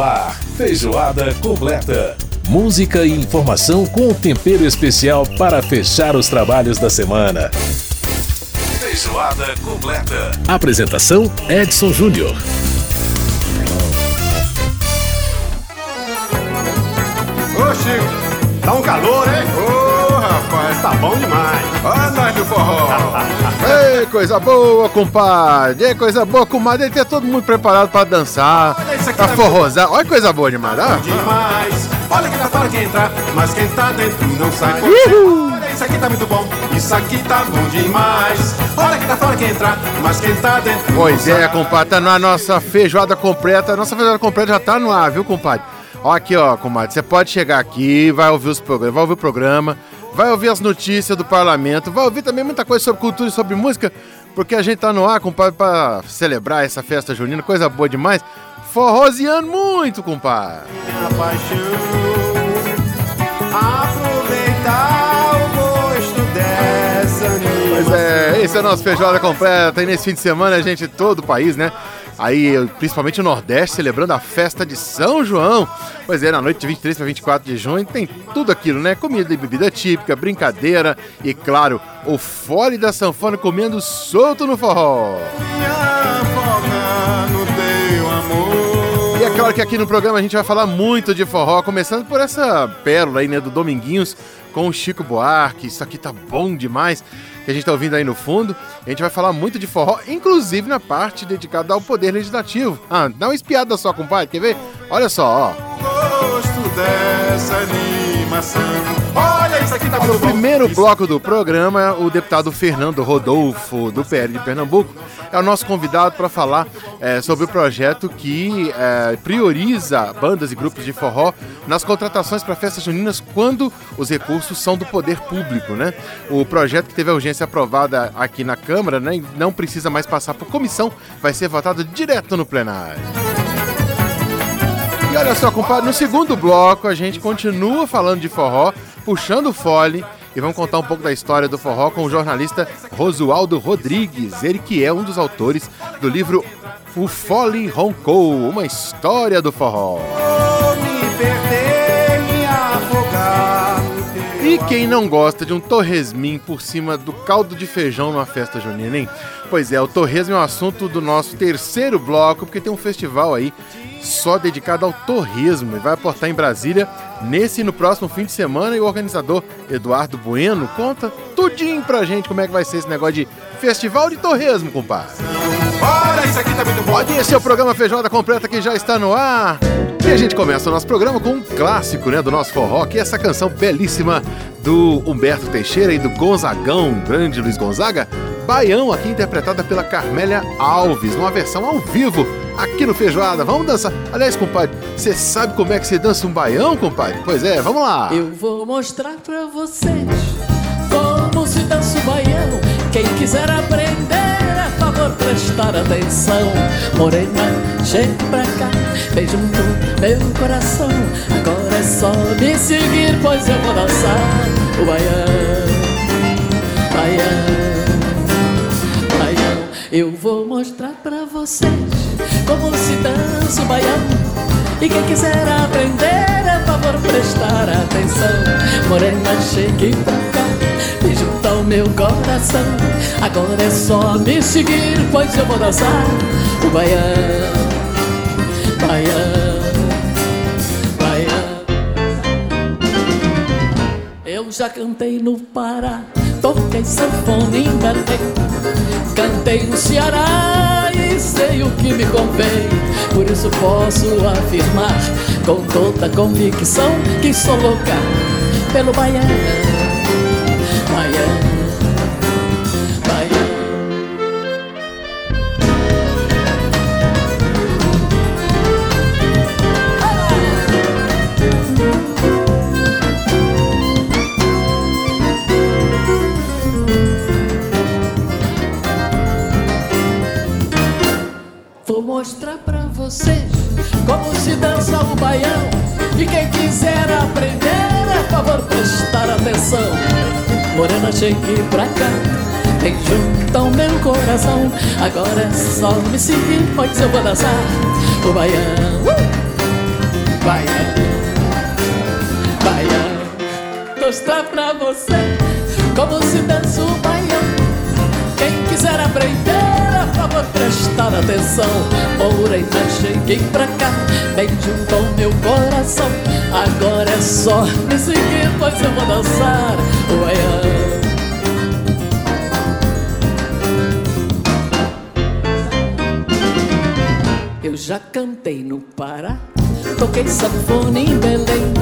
ar, feijoada completa. Música e informação com tempero especial para fechar os trabalhos da semana. Feijoada completa. Apresentação Edson Júnior. Ô Chico, tá um calor, hein? Ô rapaz, tá bom demais. Nós do forró. Ei, coisa boa, compadre. Ei, coisa boa, comadre. Tem todo mundo preparado pra dançar, Olha pra forrosar. Olha que coisa boa demais, ó. Demais. Olha que tá fora que entra, mas quem tá dentro não sai. Uhul. Olha, isso aqui tá muito bom. Isso aqui tá bom demais. Olha que tá fora que entra, mas quem tá dentro Pois não é, compadre, tá na nossa feijoada completa. A nossa feijoada completa já tá no ar, viu, compadre? Ó, aqui, ó, compadre, você pode chegar aqui, vai ouvir os programas, vai ouvir o programa, vai ouvir as notícias do parlamento, vai ouvir também muita coisa sobre cultura e sobre música, porque a gente tá no ar, compadre, pra celebrar essa festa junina, coisa boa demais. Forroseando muito, compadre. Minha paixão. Aproveitar o gosto dessa Pois é, esse é o nosso feijoada completa. E nesse fim de semana a gente, todo o país, né? Aí, principalmente o Nordeste, celebrando a festa de São João. Pois é, na noite de 23 para 24 de junho tem tudo aquilo, né? Comida e bebida típica, brincadeira e, claro, o fole da sanfona comendo solto no forró. E é claro que aqui no programa a gente vai falar muito de forró, começando por essa pérola aí, né, do Dominguinhos com o Chico Buarque. Isso aqui tá bom demais, que a gente tá ouvindo aí no fundo. A gente vai falar muito de forró, inclusive na parte dedicada ao Poder Legislativo. Ah, dá uma espiada só, compadre, quer ver? Olha só, ó. gosto dessa animação. Olha, isso aqui tá muito No bom. primeiro bloco do programa, o deputado Fernando Rodolfo, do PL de Pernambuco, é o nosso convidado para falar é, sobre o projeto que é, prioriza bandas e grupos de forró nas contratações para festas juninas quando os recursos são do poder público, né? O projeto que teve a urgência aprovada aqui na Câmara, né, não precisa mais passar por comissão, vai ser votado direto no plenário. E olha só, compadre, no segundo bloco a gente continua falando de forró, puxando o fole e vamos contar um pouco da história do forró com o jornalista Rosualdo Rodrigues, ele que é um dos autores do livro O Fole Roncou, uma história do forró. E quem não gosta de um torresmin por cima do caldo de feijão numa festa junina, hein? Pois é, o torresmo é um assunto do nosso terceiro bloco, porque tem um festival aí só dedicado ao torresmo e vai aportar em Brasília nesse e no próximo fim de semana. E o organizador Eduardo Bueno conta tudinho pra gente como é que vai ser esse negócio de festival de torresmo, compadre. Olha, isso aqui tá muito bom. Pode esse é o programa Feijoada Completa que já está no ar. E a gente começa o nosso programa com um clássico, né, do nosso forró, que é essa canção belíssima do Humberto Teixeira e do Gonzagão, grande Luiz Gonzaga, Baião, aqui interpretada pela Carmélia Alves, numa versão ao vivo, aqui no Feijoada. Vamos dançar. Aliás, compadre, você sabe como é que você dança um baião, compadre? Pois é, vamos lá. Eu vou mostrar pra vocês como se dança o baião. Quem quiser aprender, é favor prestar atenção. Morena, chega pra cá, beija no meu coração. Agora é só me seguir, pois eu vou dançar o. Baião, baião. Eu vou mostrar pra vocês como se dança o baião. E quem quiser aprender, é favor prestar atenção. Morena, chegue pra cá e junta ao meu coração. Agora é só me seguir, pois eu vou dançar o baião. Baião, baião. Eu já cantei no Pará, toquei sanfona em Belém, cantei no Ceará e sei o que me convém. Por isso posso afirmar com toda convicção que sou louca pelo baião, baião, baião. E quem quiser aprender, é favor prestar atenção. Morena, chegue pra cá, vem junto ao meu coração. Agora é só me seguir, pois eu vou dançar o baião. Uh! baião, baião. Mostrar pra você como se dança atenção. Morena, cheguei pra cá, bem junto ao meu coração. Agora é só me seguir, pois eu vou dançar o baião. Eu já cantei no Pará, toquei sanfona em Belém,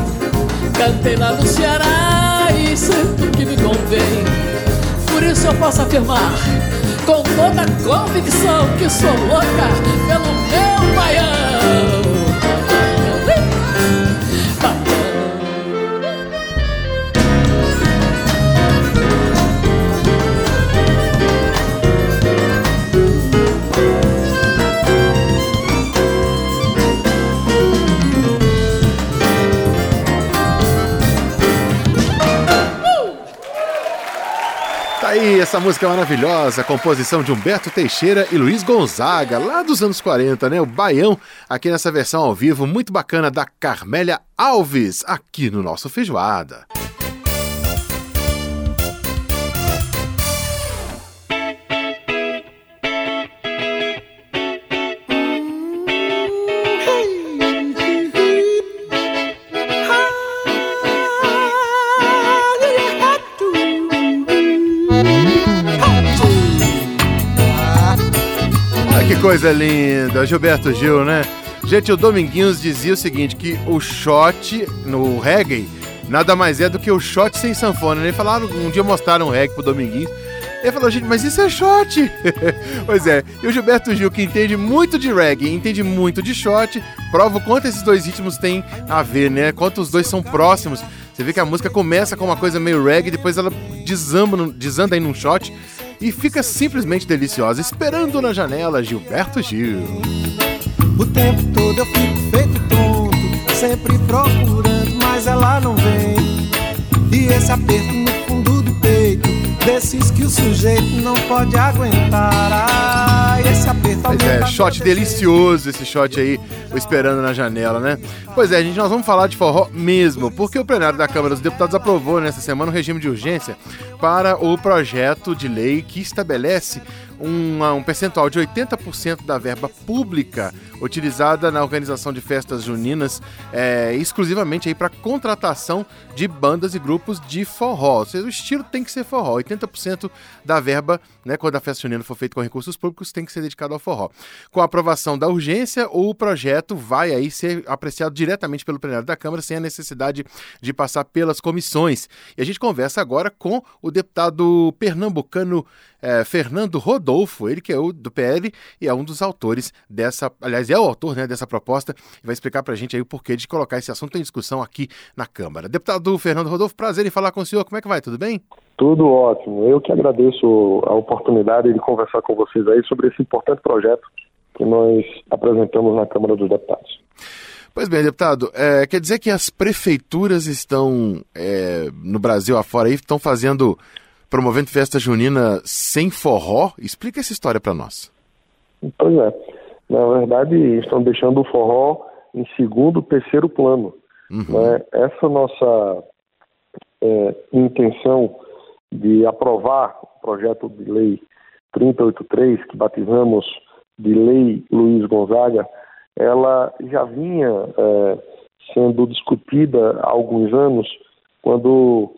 cantei lá no Ceará e sinto que me convém. Por isso eu posso afirmar, toda convicção, que sou louca pelo meu baião. Essa música maravilhosa, composição de Humberto Teixeira e Luiz Gonzaga, lá dos anos 40, né? O Baião, aqui nessa versão ao vivo, muito bacana, da Carmélia Alves, aqui no nosso Feijoada. Coisa linda, Gilberto Gil, né? Gente, o Dominguinhos dizia o seguinte, que o shot no reggae nada mais é do que o shot sem sanfona. Ele falaram, um dia mostraram um reggae pro Dominguinhos. Ele falou, gente, mas isso é shot! pois é, e o Gilberto Gil, que entende muito de reggae, entende muito de shot, prova o quanto esses dois ritmos têm a ver, né? Quanto os dois são próximos. Você vê que a música começa com uma coisa meio reggae, depois ela desamba, desanda aí num shot e fica simplesmente deliciosa. Esperando na janela, Gilberto Gil. O tempo todo eu fico feito tonto, sempre procurando, mas ela não vem. E esse aperto peito, desses que o sujeito não pode aguentar. Ah, esse aperto Mas é, shot delicioso esse shot aí, o esperando na janela, né? Pois é, gente, nós vamos falar de forró mesmo, porque o plenário da Câmara dos Deputados aprovou nessa semana um regime de urgência para o projeto de lei que estabelece um, um percentual de 80% da verba pública utilizada na organização de festas juninas é, exclusivamente para contratação de bandas e grupos de forró. Ou seja, o estilo tem que ser forró. 80% da verba, né, quando a festa junina for feita com recursos públicos, tem que ser dedicado ao forró. Com a aprovação da urgência, o projeto vai aí ser apreciado diretamente pelo plenário da Câmara, sem a necessidade de passar pelas comissões. E a gente conversa agora com o deputado pernambucano é, Fernando Rodolfo, ele que é o do PL e é um dos autores dessa, aliás, é o autor né, dessa proposta e vai explicar para a gente aí o porquê de colocar esse assunto em discussão aqui na Câmara. Deputado Fernando Rodolfo, prazer em falar com o senhor. Como é que vai? Tudo bem? Tudo ótimo. Eu que agradeço a oportunidade de conversar com vocês aí sobre esse importante projeto que nós apresentamos na Câmara dos Deputados. Pois bem, deputado, é, quer dizer que as prefeituras estão é, no Brasil afora aí, estão fazendo promovendo festa junina sem forró. Explica essa história para nós. Pois é. Na verdade, estão deixando o forró em segundo, terceiro plano. Uhum. Né? Essa nossa é, intenção de aprovar o projeto de lei 383, que batizamos de Lei Luiz Gonzaga, ela já vinha é, sendo discutida há alguns anos, quando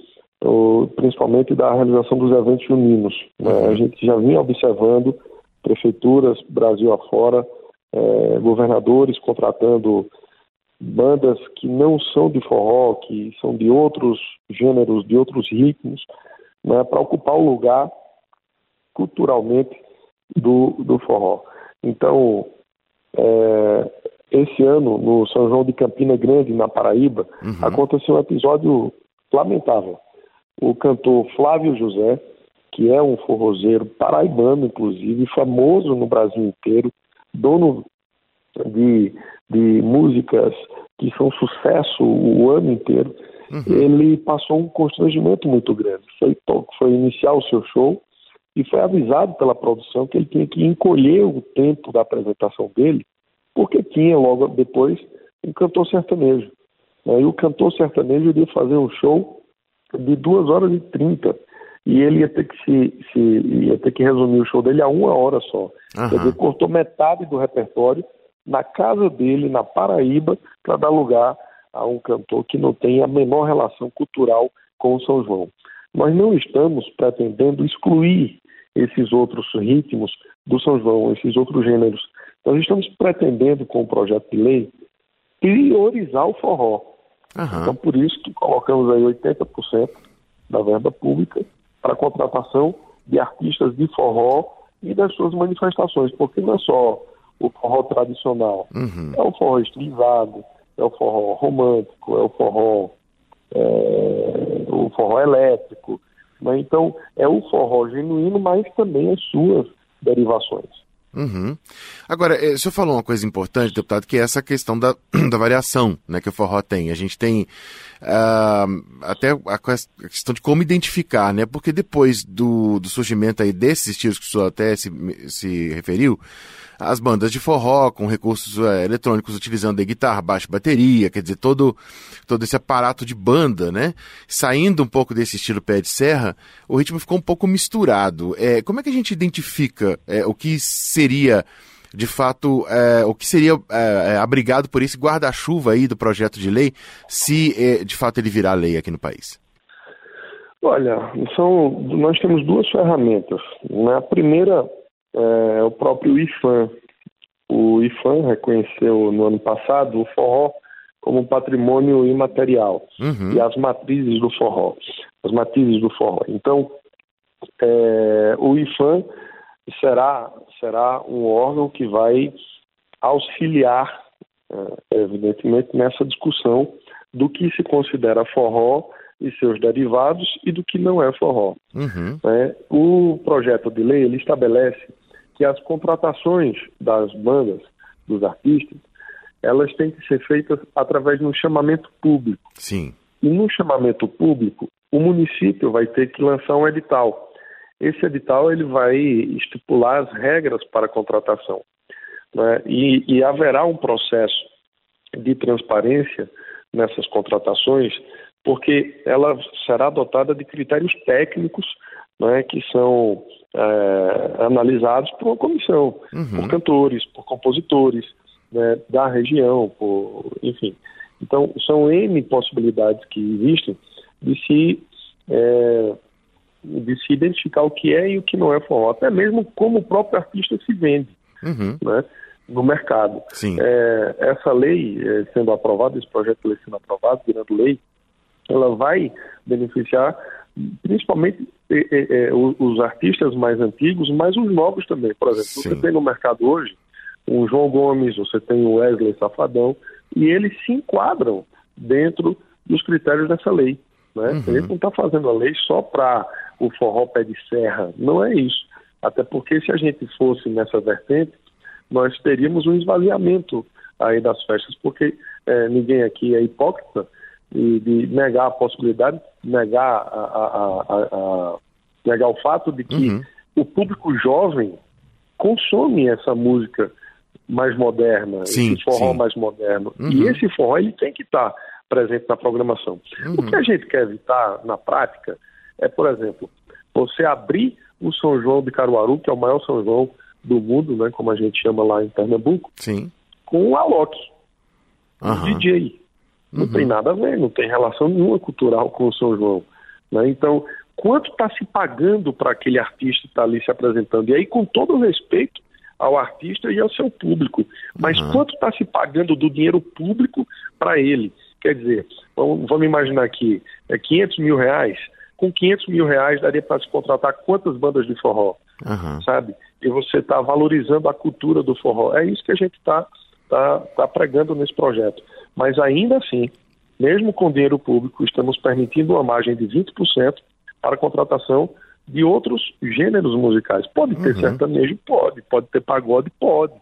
principalmente da realização dos eventos juninos. Né? A gente já vinha observando prefeituras Brasil afora, é, governadores contratando bandas que não são de forró, que são de outros gêneros, de outros ritmos, né, para ocupar o lugar culturalmente do, do forró. Então, é, esse ano, no São João de Campina Grande, na Paraíba, uhum. aconteceu um episódio lamentável o cantor Flávio José, que é um forrozeiro paraibano, inclusive, famoso no Brasil inteiro, dono de, de músicas que são sucesso o ano inteiro, uhum. ele passou um constrangimento muito grande. Foi, foi iniciar o seu show e foi avisado pela produção que ele tinha que encolher o tempo da apresentação dele, porque tinha logo depois um cantor sertanejo. Né? E o cantor sertanejo iria fazer um show de 2 horas e 30 e ele ia ter que se, se, ia ter que resumir o show dele a uma hora só. Uhum. Quer dizer, cortou metade do repertório na casa dele, na Paraíba, para dar lugar a um cantor que não tem a menor relação cultural com o São João. Nós não estamos pretendendo excluir esses outros ritmos do São João, esses outros gêneros. Nós estamos pretendendo, com o projeto de lei, priorizar o forró. Uhum. Então, por isso que colocamos aí 80% da verba pública para a contratação de artistas de forró e das suas manifestações, porque não é só o forró tradicional, uhum. é o forró estilizado, é o forró romântico, é o forró, é, o forró elétrico. Né? Então, é o forró genuíno, mas também as suas derivações. Uhum. Agora, eh, o senhor falou uma coisa importante, deputado, que é essa questão da, da variação né, que o forró tem. A gente tem uh, até a questão de como identificar, né? Porque depois do, do surgimento aí desses estilos que o senhor até se, se referiu, as bandas de forró com recursos é, eletrônicos utilizando guitarra, baixo, bateria, quer dizer, todo, todo esse aparato de banda, né? Saindo um pouco desse estilo pé de serra, o ritmo ficou um pouco misturado. É, como é que a gente identifica é, o que seria de fato, é, o que seria é, abrigado por esse guarda-chuva aí do projeto de lei, se é, de fato ele virar lei aqui no país? Olha, são, nós temos duas ferramentas. Né? A primeira é o próprio IFAM. O IFAM reconheceu no ano passado o forró como patrimônio imaterial uhum. e as matrizes do forró, as matrizes do forró. Então, é, o IFAM será será um órgão que vai auxiliar, é, evidentemente, nessa discussão do que se considera forró e seus derivados e do que não é forró. Uhum. É, o projeto de lei ele estabelece que as contratações das bandas, dos artistas, elas têm que ser feitas através de um chamamento público. Sim. E no chamamento público, o município vai ter que lançar um edital. Esse edital ele vai estipular as regras para a contratação. Né? E, e haverá um processo de transparência nessas contratações, porque ela será adotada de critérios técnicos né, que são é, analisados por uma comissão, uhum. por cantores, por compositores né, da região, por, enfim. Então, são N possibilidades que existem de se, é, de se identificar o que é e o que não é forró, até mesmo como o próprio artista se vende uhum. né, no mercado. É, essa lei é, sendo aprovada, esse projeto de lei sendo aprovado, virando lei, ela vai beneficiar principalmente os artistas mais antigos, mas os novos também. Por exemplo, Sim. você tem no mercado hoje o João Gomes, você tem o Wesley Safadão, e eles se enquadram dentro dos critérios dessa lei. Né? Uhum. Ele não está fazendo a lei só para o forró pé de serra, não é isso. Até porque se a gente fosse nessa vertente, nós teríamos um esvaziamento aí das festas, porque é, ninguém aqui é hipócrita e de negar a possibilidade, negar, a, a, a, negar o fato de que uhum. o público jovem consome essa música mais moderna, sim, esse forró sim. mais moderno. Uhum. E esse forró ele tem que estar presente na programação. Uhum. O que a gente quer evitar na prática é, por exemplo, você abrir o São João de Caruaru, que é o maior São João do mundo, né, como a gente chama lá em Pernambuco, sim. com o Alok, uhum. DJ. Não uhum. tem nada a ver, não tem relação nenhuma cultural com o São João. Né? Então, quanto está se pagando para aquele artista estar tá ali se apresentando? E aí, com todo o respeito ao artista e ao seu público, mas uhum. quanto está se pagando do dinheiro público para ele? Quer dizer, vamos, vamos, imaginar aqui, é 500 mil reais. Com 500 mil reais daria para se contratar quantas bandas de forró, uhum. sabe? E você está valorizando a cultura do forró. É isso que a gente está tá, tá pregando nesse projeto. Mas ainda assim, mesmo com dinheiro público, estamos permitindo uma margem de 20% para a contratação de outros gêneros musicais. Pode ter uhum. sertanejo? Pode. Pode ter pagode? Pode.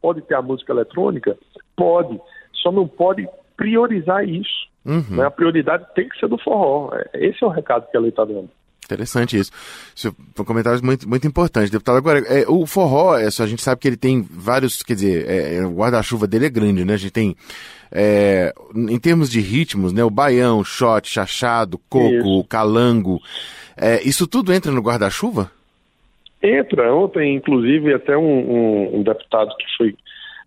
Pode ter a música eletrônica? Pode. Só não pode priorizar isso. Uhum. Né? A prioridade tem que ser do forró. É, esse é o recado que a lei está dando. Interessante isso. isso foi comentários muito, muito importantes, deputado. Agora, é, o forró, é, a gente sabe que ele tem vários, quer dizer, é, é, o guarda-chuva dele é grande, né? A gente tem, é, em termos de ritmos, né? O baião, shot, chachado, coco, isso. calango. É, isso tudo entra no guarda-chuva? Entra. Ontem, inclusive, até um, um, um deputado que foi,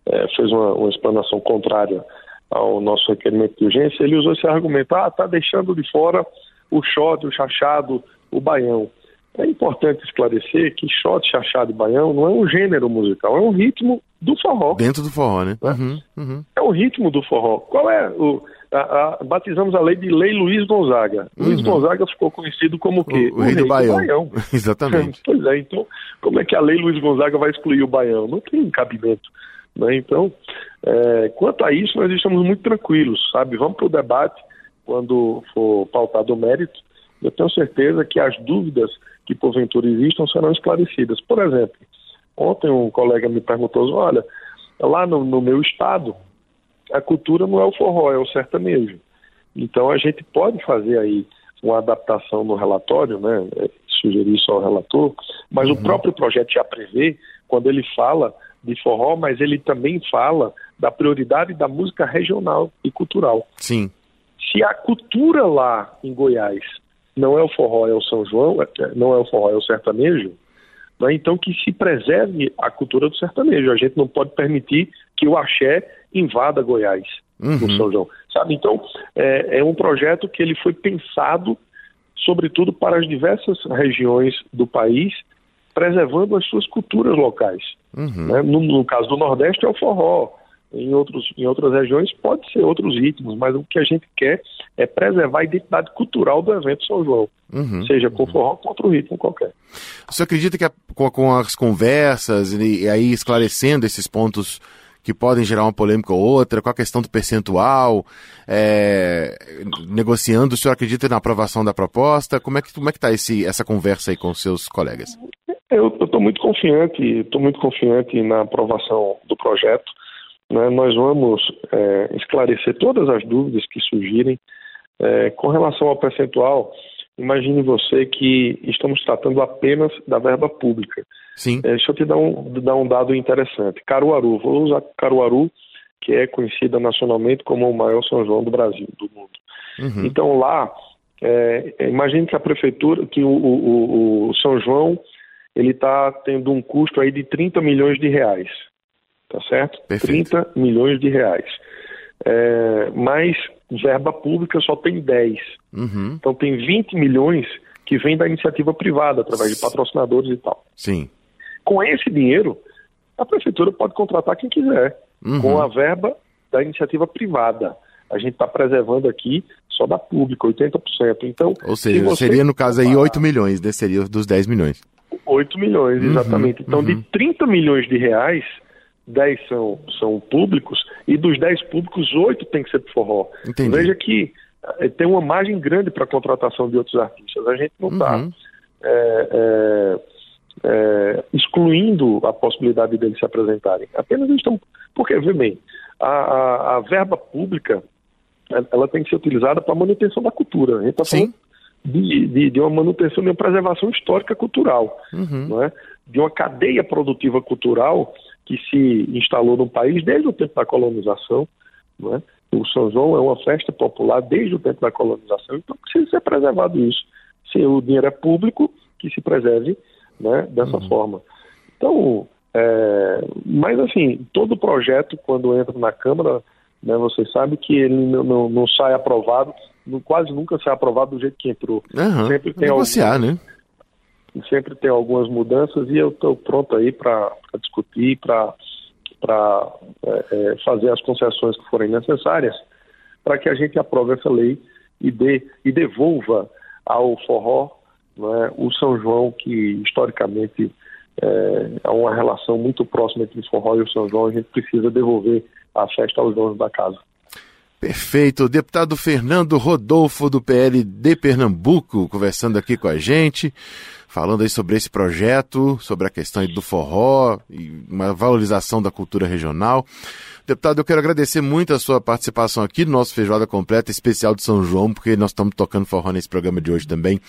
é, fez uma, uma explanação contrária ao nosso requerimento de urgência, ele usou esse argumento, ah, tá deixando de fora o shot, o chachado, o baião. É importante esclarecer que shot, chachado e baião não é um gênero musical, é um ritmo do forró. Dentro do forró, né? né? Uhum, uhum. É o ritmo do forró. Qual é o. A, a, batizamos a lei de Lei Luiz Gonzaga. Uhum. Luiz Gonzaga ficou conhecido como o quê? O, o, o rei, do, do baião. baião. Exatamente. pois é, então, como é que a Lei Luiz Gonzaga vai excluir o baião? Não tem cabimento. Né? Então, é, quanto a isso, nós estamos muito tranquilos, sabe? Vamos para o debate quando for pautado o mérito eu tenho certeza que as dúvidas que porventura existam serão esclarecidas. Por exemplo, ontem um colega me perguntou: olha, lá no, no meu estado, a cultura não é o forró, é o sertanejo. Então a gente pode fazer aí uma adaptação no relatório, né? É, sugerir isso ao relator, mas uhum. o próprio projeto já prevê, quando ele fala de forró, mas ele também fala da prioridade da música regional e cultural. Sim. Se a cultura lá em Goiás não é o forró, é o São João, é, não é o forró, é o sertanejo, né? então que se preserve a cultura do sertanejo. A gente não pode permitir que o axé invada Goiás uhum. no São João. Sabe? Então, é, é um projeto que ele foi pensado, sobretudo, para as diversas regiões do país, preservando as suas culturas locais. Uhum. Né? No, no, caso do Nordeste é o forró, em, outros, em outras regiões pode ser outros ritmos, mas o que a gente quer é preservar a identidade cultural do evento São João, uhum, seja com uhum. forró ou com outro ritmo qualquer. Você acredita que a, com, com, as conversas e, e, aí esclarecendo esses pontos que podem gerar uma polêmica ou outra, com a questão do percentual, é, negociando, o senhor acredita na aprovação da proposta? Como é que como é que está essa conversa aí com seus colegas? Eu estou muito confiante, estou muito confiante na aprovação do projeto. Né, nós vamos é, esclarecer todas as dúvidas que surgirem. É, com relação ao percentual, imagine você que estamos tratando apenas da verba pública. Sim. É, deixa eu te dar um, dar um dado interessante. Caruaru, vou usar Caruaru, que é conhecida nacionalmente como o maior São João do Brasil, do mundo. Uhum. Então lá, é, imagine que a prefeitura, que o, o, o São João, ele está tendo um custo aí de 30 milhões de reais tá certo? Perfeito. 30 milhões de reais. É, mas verba pública só tem 10. Uhum. Então tem 20 milhões que vem da iniciativa privada, através de patrocinadores e tal. Sim. Com esse dinheiro, a prefeitura pode contratar quem quiser, uhum. com a verba da iniciativa privada. A gente está preservando aqui só da pública, 80%. Então, Ou seja, seria no caso aí 8 milhões, né? seria dos 10 milhões. 8 milhões, uhum, exatamente. Então, uhum. de 30 milhões de reais, 10 são, são públicos, e dos 10 públicos, 8 tem que ser pro forró. Entendi. Veja que eh, tem uma margem grande para a contratação de outros artistas. A gente não está uhum. é, é, é, excluindo a possibilidade deles se apresentarem. Apenas estão. Porque, vê bem, a, a, a, verba pública ela tem que ser utilizada para a manutenção da cultura. A gente está falando de, de, de, uma manutenção, de uma preservação histórica cultural, uhum. não é? de uma cadeia produtiva cultural que se instalou no país desde o tempo da colonização. Né? O São João é uma festa popular desde o tempo da colonização, então precisa ser preservado isso. Se o dinheiro é público, que se preserve né, dessa uhum. forma. Então, é, mas assim, todo projeto, quando entra na Câmara, né, você sabe que ele não, não, não sai aprovado, não, quase nunca sai aprovado do jeito que entrou. Uhum. Sempre tem Negociar, algum, né? Sempre tem algumas mudanças e eu estou pronto aí para discutir, para é, é, fazer as concessões que forem necessárias para que a gente aprove essa lei e, dê, e devolva ao forró né, o São João, que historicamente é, é uma relação muito próxima entre o forró e o São João, a gente precisa devolver a festa aos donos da casa. Perfeito. Deputado Fernando Rodolfo, do PL de Pernambuco, conversando aqui com a gente falando aí sobre esse projeto, sobre a questão do forró e uma valorização da cultura regional. Deputado, eu quero agradecer muito a sua participação aqui no nosso Feijoada Completa especial de São João, porque nós estamos tocando forró nesse programa de hoje também,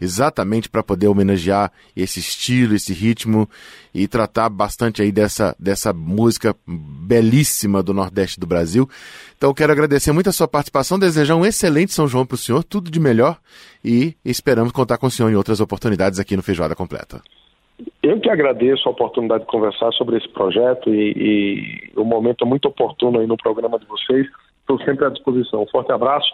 exatamente para poder homenagear esse estilo, esse ritmo e tratar bastante aí dessa, dessa música belíssima do Nordeste do Brasil. Então eu quero agradecer muito a sua participação, desejar um excelente São João para o senhor, tudo de melhor e esperamos contar com o senhor em outras oportunidades aqui no Feijoada Completa. Eu que agradeço a oportunidade de conversar sobre esse projeto e, e o momento é muito oportuno aí no programa de vocês. Estou sempre à disposição. Um forte abraço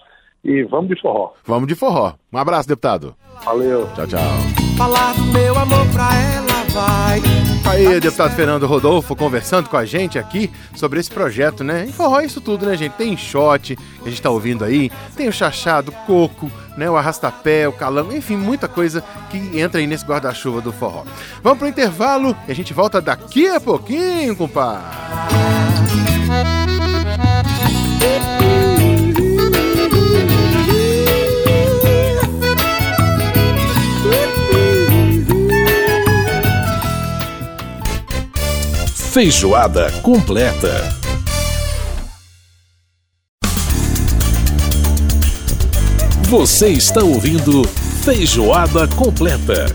e vamos de forró. Vamos de forró. Um abraço, deputado. Valeu. Tchau, tchau. Falar do meu amor pra ela vai. Aí, deputado Fernando Rodolfo conversando com a gente aqui sobre esse projeto, né? Em forró é isso tudo, né, gente? Tem shot, que a gente tá ouvindo aí, tem o chachado, coco, né? O arrastapé, o calão, enfim, muita coisa que entra aí nesse guarda-chuva do forró. Vamos pro intervalo e a gente volta daqui a pouquinho, compadre. Feijoada completa. Você está ouvindo Feijoada completa.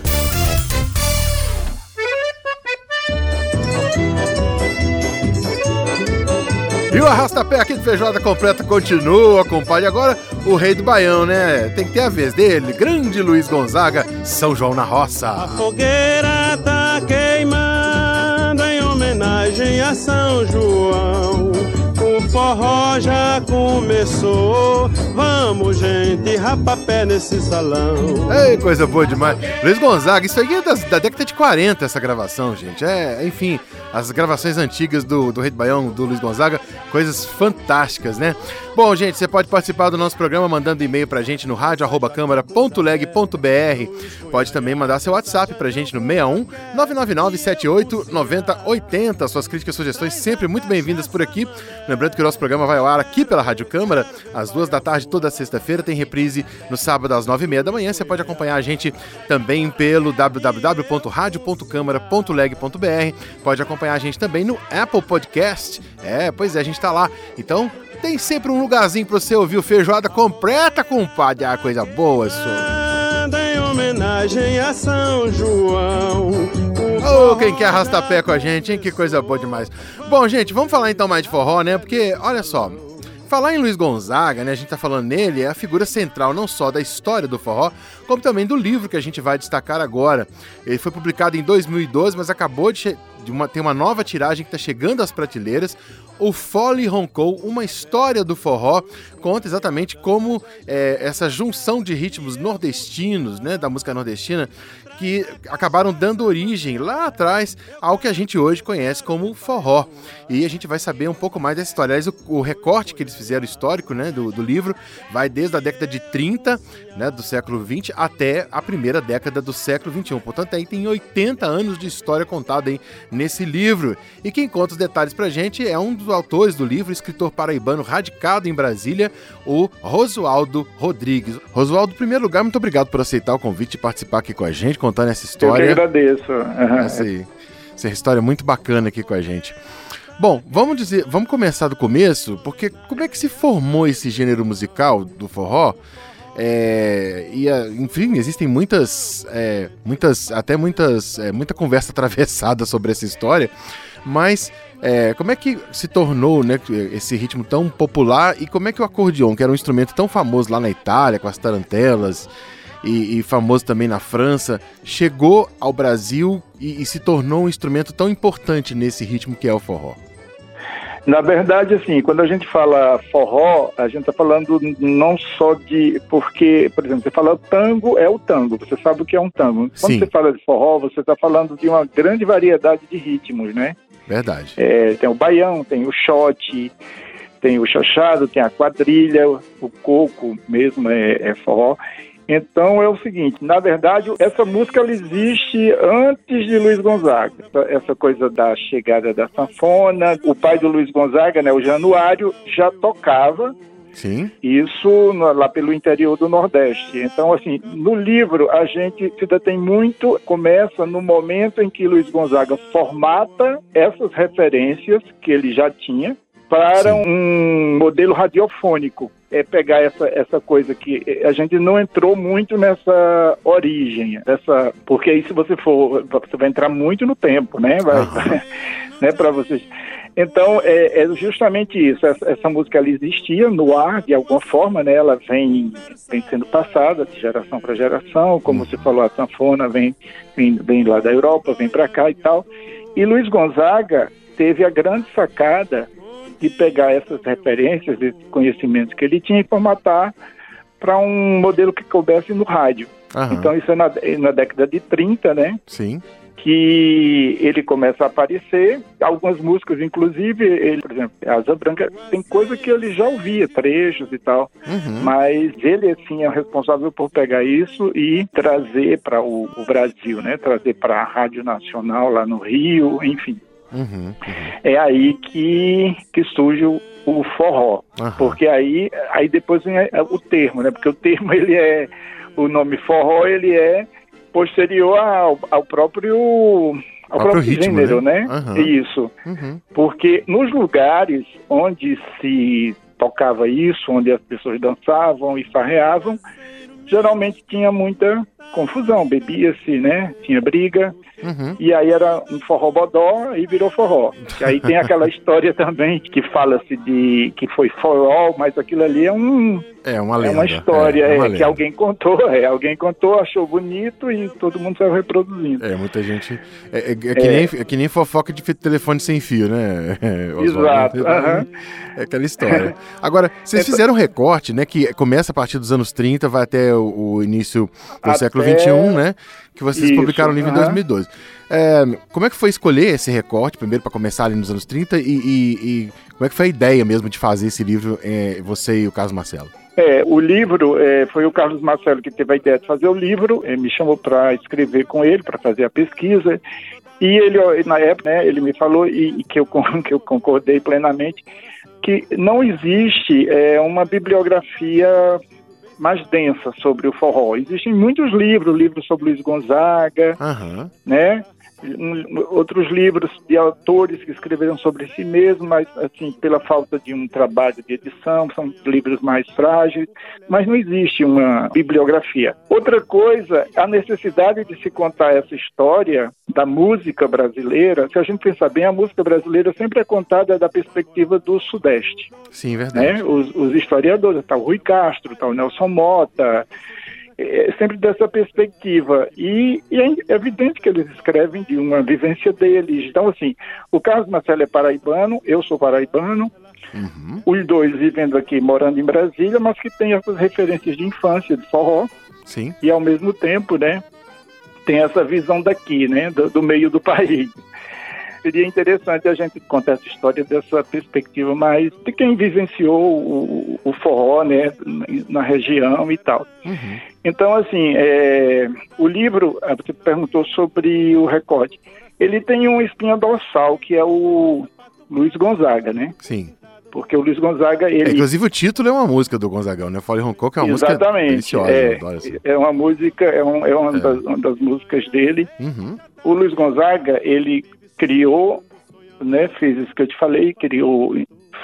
E o arrastapé aqui do Feijoada Completa continua, compadre. Agora, o rei do Baião, né? Tem que ter a vez dele. Grande Luiz Gonzaga, São João na Roça. fogueira tá São João. Forró já começou. Vamos, gente, rapapé nesse salão. Ei, coisa boa demais. Luiz Gonzaga, isso aí é das- da, década de 40, essa gravação, gente. É, enfim, as gravações antigas do, do Rei do Baião, do Luiz Gonzaga, coisas fantásticas, né? Bom, gente, você pode participar do nosso programa mandando e-mail pra gente no rádio.câmara.leg.br. Pode também mandar seu WhatsApp pra gente no 61 999 78 90 80. Suas críticas e sugestões sempre muito bem-vindas por aqui. Lembrando que nosso programa vai ao ar aqui pela Rádio Câmara, às duas da tarde, toda sexta-feira. Tem reprise no sábado às nove e meia da manhã. Você pode acompanhar a gente também pelo www.radio.câmara.leg.br. Pode acompanhar a gente também no Apple Podcast. É, pois é, a gente tá lá. Então, tem sempre um lugarzinho pra você ouvir o feijoada completa, compadre. Ah, coisa boa, senhor. Em homenagem a São João. Ô, quem quer arrastar pé com a gente, hein? Que coisa boa demais. Bom, gente, vamos falar então mais de forró, né? Porque, olha só, falar em Luiz Gonzaga, né? A gente tá falando nele, é a figura central não só da história do forró, como também do livro que a gente vai destacar agora. Ele foi publicado em 2012, mas acabou de, de uma, tem uma nova tiragem que tá chegando às prateleiras. O Fole Roncou, uma história do forró, conta exatamente como é, essa junção de ritmos nordestinos, né, da música nordestina, que acabaram dando origem lá atrás ao que a gente hoje conhece como forró. E a gente vai saber um pouco mais dessa história. Aliás, o, o recorte que eles fizeram histórico né, do, do livro vai desde a década de 30 né, do século 20 até a primeira década do século 21. Portanto, aí tem 80 anos de história contada aí nesse livro. E quem conta os detalhes pra gente é um dos autores do livro, escritor paraibano radicado em Brasília, o Rosualdo Rodrigues. Rosualdo, em primeiro lugar, muito obrigado por aceitar o convite e participar aqui com a gente, contando essa Eu que história. agradeço. Aham. Essa, essa história muito bacana aqui com a gente. Bom, vamos dizer, vamos começar do começo, porque como é que se formou esse gênero musical do forró? É, e enfim, existem muitas, é, muitas, até muitas, é, muita conversa atravessada sobre essa história. Mas é, como é que se tornou né, esse ritmo tão popular e como é que o acordeon, que era um instrumento tão famoso lá na Itália, com as tarantelas, e, e famoso também na França, chegou ao Brasil e, e se tornou um instrumento tão importante nesse ritmo que é o forró? Na verdade, assim, quando a gente fala forró, a gente está falando não só de. Porque, por exemplo, você fala tango, é o tango, você sabe o que é um tango. Quando Sim. você fala de forró, você está falando de uma grande variedade de ritmos, né? Verdade. É, tem o baião, tem o shot, tem o chachado, tem a quadrilha, o coco mesmo é, é forró. Então é o seguinte, na verdade, essa música ela existe antes de Luiz Gonzaga. Essa- coisa da chegada da sanfona, o pai do Luiz Gonzaga, né, o Januário, já tocava Sim. Isso lá pelo interior do Nordeste. Então, assim, no livro a gente se detém muito, começa no momento em que Luiz Gonzaga formata essas referências que ele já tinha para Sim. um modelo radiofônico. É pegar essa, essa coisa que a gente não entrou muito nessa origem, essa, porque aí se você for, você vai entrar muito no tempo, né? Vai, uhum. né, para vocês. Então, é, é, justamente isso. Essa, essa, música ela existia no ar, de alguma forma, né? Ela vem, vem sendo passada de geração para geração. Como uhum. você falou, a sanfona vem, vem, vem lá da Europa, vem para cá e tal. E Luiz Gonzaga teve a grande sacada de pegar essas referências, esses conhecimentos que ele tinha e formatar para um modelo que coubesse no rádio. Uhum. Então, isso é na, na década de 30, né? Sim que ele começa a aparecer, algumas músicas, inclusive, ele, por exemplo, Asa Branca, tem coisa que ele já ouvia, trechos e tal, uhum. mas ele, assim, é o responsável por pegar isso e trazer para o, o, Brasil, né? Trazer para a Rádio Nacional lá no Rio, enfim. Uhum, uhum. É aí que, que surge o, o forró, porque aí, aí depois vem o termo, né? Porque o termo, ele é, o nome forró, ele é posterior ao, ao próprio ao próprio, próprio ritmo, gênero, né? né? Uhum. Isso. Uhum. Porque nos lugares onde se tocava isso, onde as pessoas dançavam e farreavam, geralmente tinha muita confusão, bebia-se, né? Tinha briga. Uhum. E aí era um forró bodó e virou forró. E aí tem aquela história também que fala-se de que foi forró, mas aquilo ali é um é uma lenda. É uma história é, é uma é, que alguém contou, é, alguém contou, achou bonito e todo mundo saiu reproduzindo. É, muita gente. É, é, é que, nem, é que nem fofoca de telefone sem fio, né? Exato. Uhum. É aquela história. Agora, vocês fizeram um recorte, né? Que começa a partir dos anos 30, vai até o, o início do até... século XXI, né? Que vocês Isso, publicaram o livro uhum. em 2012. É, como é que foi escolher esse recorte, primeiro para começar ali nos anos 30, e, e, e, como é que foi a ideia mesmo de fazer esse livro, é, você e o Carlos Marcelo? É, o livro, é, foi o Carlos Marcelo que teve a ideia de fazer o livro, me chamou para escrever com ele, para fazer a pesquisa, e ele, na época, né, ele me falou, e, e que, eu, que eu concordei plenamente, que não existe é, uma bibliografia mais densa sobre o forró. Existem muitos livros, livros sobre Luiz Gonzaga, uhum. né? Outros livros de autores que escreveram sobre si mesmos, mas assim, pela falta de um trabalho de edição, são livros mais frágeis, mas não existe uma bibliografia. Outra coisa, a necessidade de se contar essa história da música brasileira, se a gente pensar bem, a música brasileira sempre é contada da perspectiva do Sudeste. Sim, verdade. Né? Os, os historiadores, tá o Rui Castro, tá o Nelson Mota, é, sempre dessa perspectiva. E, e, é evidente que eles escrevem de uma vivência deles. Então, assim, o Carlos Marcelo é paraibano, eu sou paraibano, uhum. os dois vivendo aqui, morando em Brasília, mas que tem essas referências de infância, de forró. Sim. E, ao mesmo tempo, né, tem essa visão daqui, né, do, do meio do país seria interessante a gente contar essa história dessa perspectiva mais de quem vivenciou o, o forró, né, na região e tal. Uhum. Então, assim, é, o livro, ah, você perguntou sobre o recorde. Ele tem uma espinha dorsal, que é o Luiz Gonzaga, né? Sim. Porque o Luiz Gonzaga, ele... É, inclusive o título é uma música do Gonzagão, né? Fole Roncou, que é uma Exatamente. música deliciosa. É, é uma música, é, um, é, uma, é. Das, uma, Das, músicas dele. Uhum. O Luiz Gonzaga, ele criou, né, fez isso que eu te falei, criou,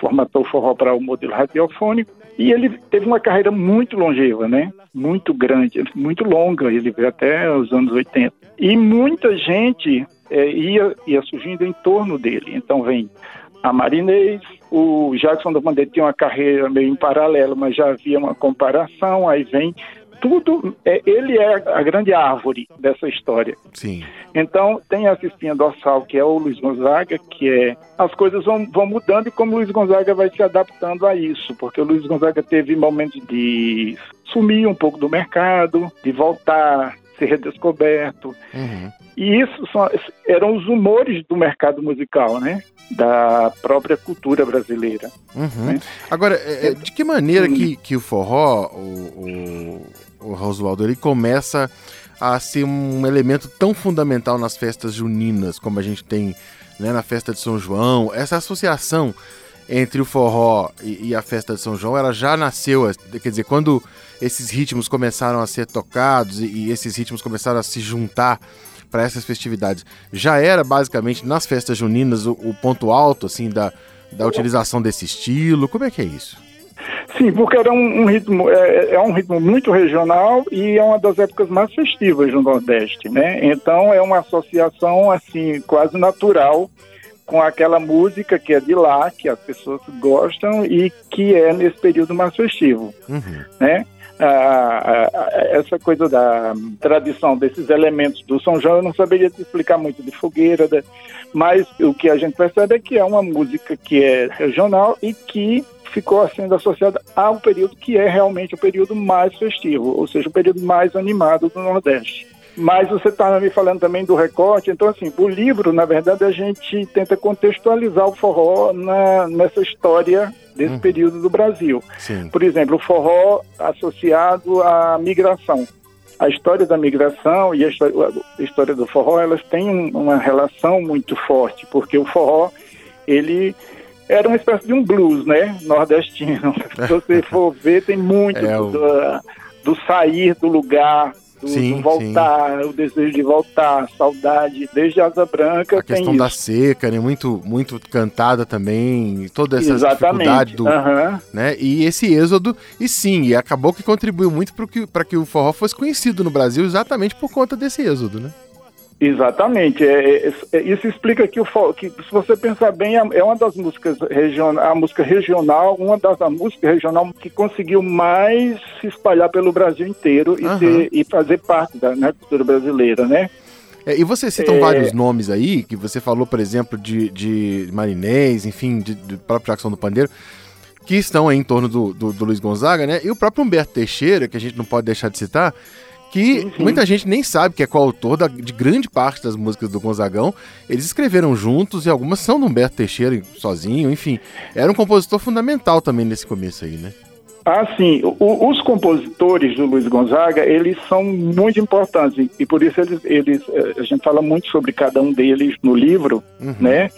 formatou o forró para o modelo radiofônico, e ele teve uma carreira muito longeva, né? Muito grande, muito longa, ele veio até os anos 80. E muita gente é, ia, ia surgindo em torno dele. Então vem a Marinês, o Jackson da Bandeira tinha uma carreira meio em paralelo, mas já havia uma comparação, aí vem tudo, é, ele é a grande árvore dessa história. Sim. Então, tem essa espinha dorsal, que é o Luiz Gonzaga, que é. As coisas vão, vão mudando e como o Luiz Gonzaga vai se adaptando a isso, porque o Luiz Gonzaga teve momentos de sumir um pouco do mercado, de voltar, ser redescoberto. Uhum. E isso são, eram os humores do mercado musical, né? Da própria cultura brasileira. Uhum. Né? Agora, é, é de que maneira que, que o forró, o, o, o Rosualdo, ele começa a ser um elemento tão fundamental nas festas juninas, como a gente tem né, na festa de São João, essa associação entre o forró e, e, a festa de São João, ela já nasceu, quer dizer, quando esses ritmos começaram a ser tocados e, e esses ritmos começaram a se juntar para essas festividades, já era basicamente nas festas juninas o, o ponto alto assim da, da utilização desse estilo? Como é que é isso? Sim, porque era um, um ritmo, é, é, um ritmo muito regional e é uma das épocas mais festivas no Nordeste, né? Então é uma associação assim quase natural com aquela música que é de lá, que as pessoas gostam e que é nesse período mais festivo, uhum. né? Ah, essa coisa da tradição desses elementos do São João, eu não saberia te explicar muito de fogueira, de, mas o que a gente percebe é que é uma música que é regional e que ficou sendo associada ao período que é realmente o período mais festivo, ou seja, o período mais animado do Nordeste. Mas você estava me falando também do recorte, então assim, o livro, na verdade, a gente tenta contextualizar o forró na, nessa história desse hum. período do Brasil. Sim. Por exemplo, o forró associado à migração. A história da migração e a história, do forró, elas têm uma relação muito forte, porque o forró, ele era uma espécie de um blues, né, nordestino. Se você for ver, tem muito é, o... do, do sair do lugar, do, sim, do voltar, sim. o desejo de voltar, saudade, desde Asa Branca. A questão da seca, né? Muito, muito cantada também, toda essa Exatamente. dificuldade do. Uhum. Né? E esse êxodo, e sim, e acabou que contribuiu muito para que, que o forró fosse conhecido no Brasil exatamente por conta desse êxodo, né? Exatamente. É, é, é, isso explica que, o, que, se você pensar bem, é, é uma das músicas regional, a música regional, uma das músicas regional que conseguiu mais se espalhar pelo Brasil inteiro e, uhum. ter, e fazer parte da né, cultura brasileira, né? É, e você citam é... vários nomes aí, que você falou, por exemplo, de, de Marinês, enfim, de, de próprio Jackson do Pandeiro, que estão aí em torno do, do, do Luiz Gonzaga, né? E o próprio Humberto Teixeira, que a gente não pode deixar de citar, que muita gente nem sabe que é coautor da, de grande parte das músicas do Gonzagão. Eles escreveram juntos e algumas são do Humberto Teixeira sozinho, enfim. Era um compositor fundamental também nesse começo aí, né? Ah, sim. O, os compositores do Luiz Gonzaga, eles são muito importantes e por isso eles, eles, eh, a gente fala muito sobre cada um deles no livro, uhum. né?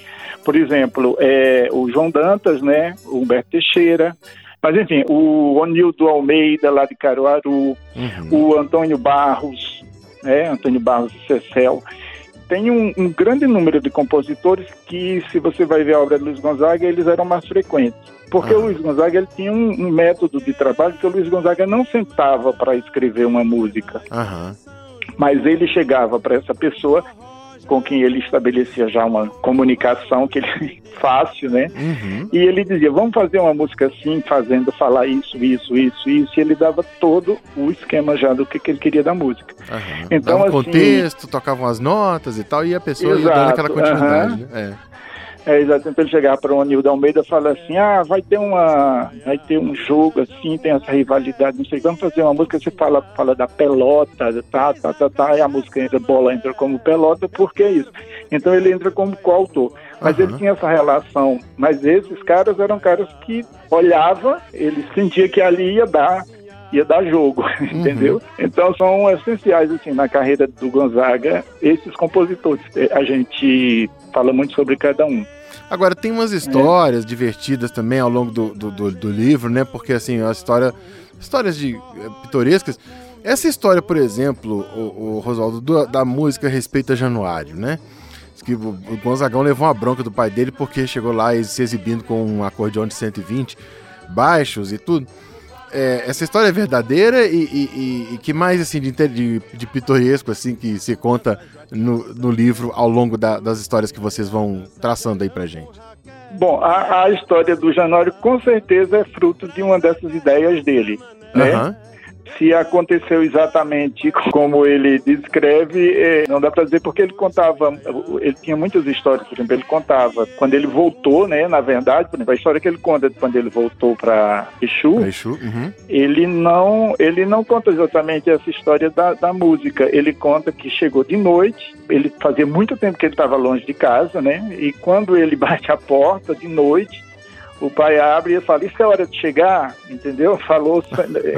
Por exemplo, é, o João Dantas, né? O Humberto Teixeira, mas, enfim, o Onildo Almeida, lá de Caruaru, uhum. o Antônio Barros, né, Antônio Barros e Cecel. Tem um, um, grande número de compositores que, se você vai ver a obra de Luiz Gonzaga, eles eram mais frequentes. Porque uhum. o Luiz Gonzaga ele tinha um, um, método de trabalho que o Luiz Gonzaga não sentava para escrever uma música. Mas ele chegava para essa pessoa com quem ele estabelecia já uma comunicação que ele fácil, né? Uhum. E ele dizia, vamos fazer uma música assim, fazendo falar isso, isso, isso, isso. E ele dava todo o esquema já do que, que ele queria da música. Uhum. Então, dava um assim, contexto, tocavam as notas e tal, e a pessoa exato, ia dando aquela continuidade, uhum. É. É, exatamente, ele chegar para o Anildo Almeida e falar assim, ah, vai ter uma, vai ter um jogo assim, tem essa rivalidade, não sei, vamos fazer uma música, você fala, fala da pelota, tá, tá, tá, tá, e a música entra, bola entra como pelota, por que isso? Então ele entra como coautor. Mas uhum. ele tinha essa relação, mas esses caras eram caras que olhava, ele sentia que ali ia dar ia dar jogo, uhum. entendeu? Então são essenciais assim na carreira do Gonzaga esses compositores. A gente fala muito sobre cada um. Agora, tem umas histórias é. divertidas também ao longo do, do, do, do, livro, né? Porque, assim, a história... Histórias de é, pitorescas. Essa história, por exemplo, o, o Rosaldo, da música Respeita Januário, né? que o Gonzagão levou uma bronca do pai dele porque chegou lá se exibindo com um acordeão de 120 baixos e tudo. É, essa história é verdadeira e, e, e, e que mais assim de, de, de, pitoresco assim que se conta no, no livro ao longo da, das histórias que vocês vão traçando aí pra gente? Bom, a, a história do Janório com certeza é fruto de uma dessas ideias dele, né? Uhum se aconteceu exatamente como ele descreve, é, não dá para dizer porque ele contava, ele tinha muitas histórias, por exemplo, ele contava quando ele voltou, né, na verdade, por exemplo, a história que ele conta de quando ele voltou para Exu, Exu uhum. ele não, ele não conta exatamente essa história da, da música, ele conta que chegou de noite, ele fazia muito tempo que ele estava longe de casa, né, e quando ele bate a porta de noite, o pai abre e fala, isso é hora de chegar, entendeu? Falou,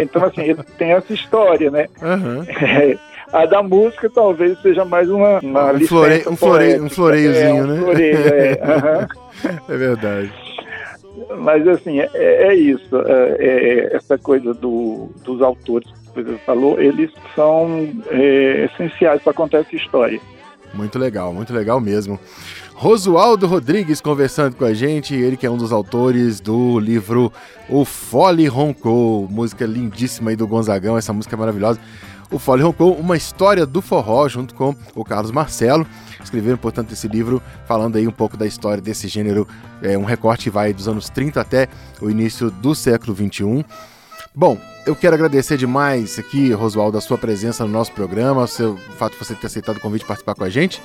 então assim, ele tem essa história, né? Uhum. É, a da música talvez seja mais uma, uma um, flore, um, flore, um floreiozinho, é, um né? Floreio, é, uhum. é verdade. Mas assim, é, é isso. É, é, essa coisa do, dos autores que você falou, eles são é, essenciais para contar essa história. Muito legal, muito legal mesmo. Rosualdo Rodrigues conversando com a gente, ele que é um dos autores do livro O Fole Roncou, música lindíssima aí do Gonzagão, essa música é maravilhosa. O Fole Roncou, uma história do forró, junto com o Carlos Marcelo. Escreveram, portanto, esse livro falando aí um pouco da história desse gênero, é um recorte vai dos anos 30 até o início do século 21. Bom, eu quero agradecer demais aqui, Rosualdo, a sua presença no nosso programa, o, seu, o fato de você ter aceitado o convite de participar com a gente.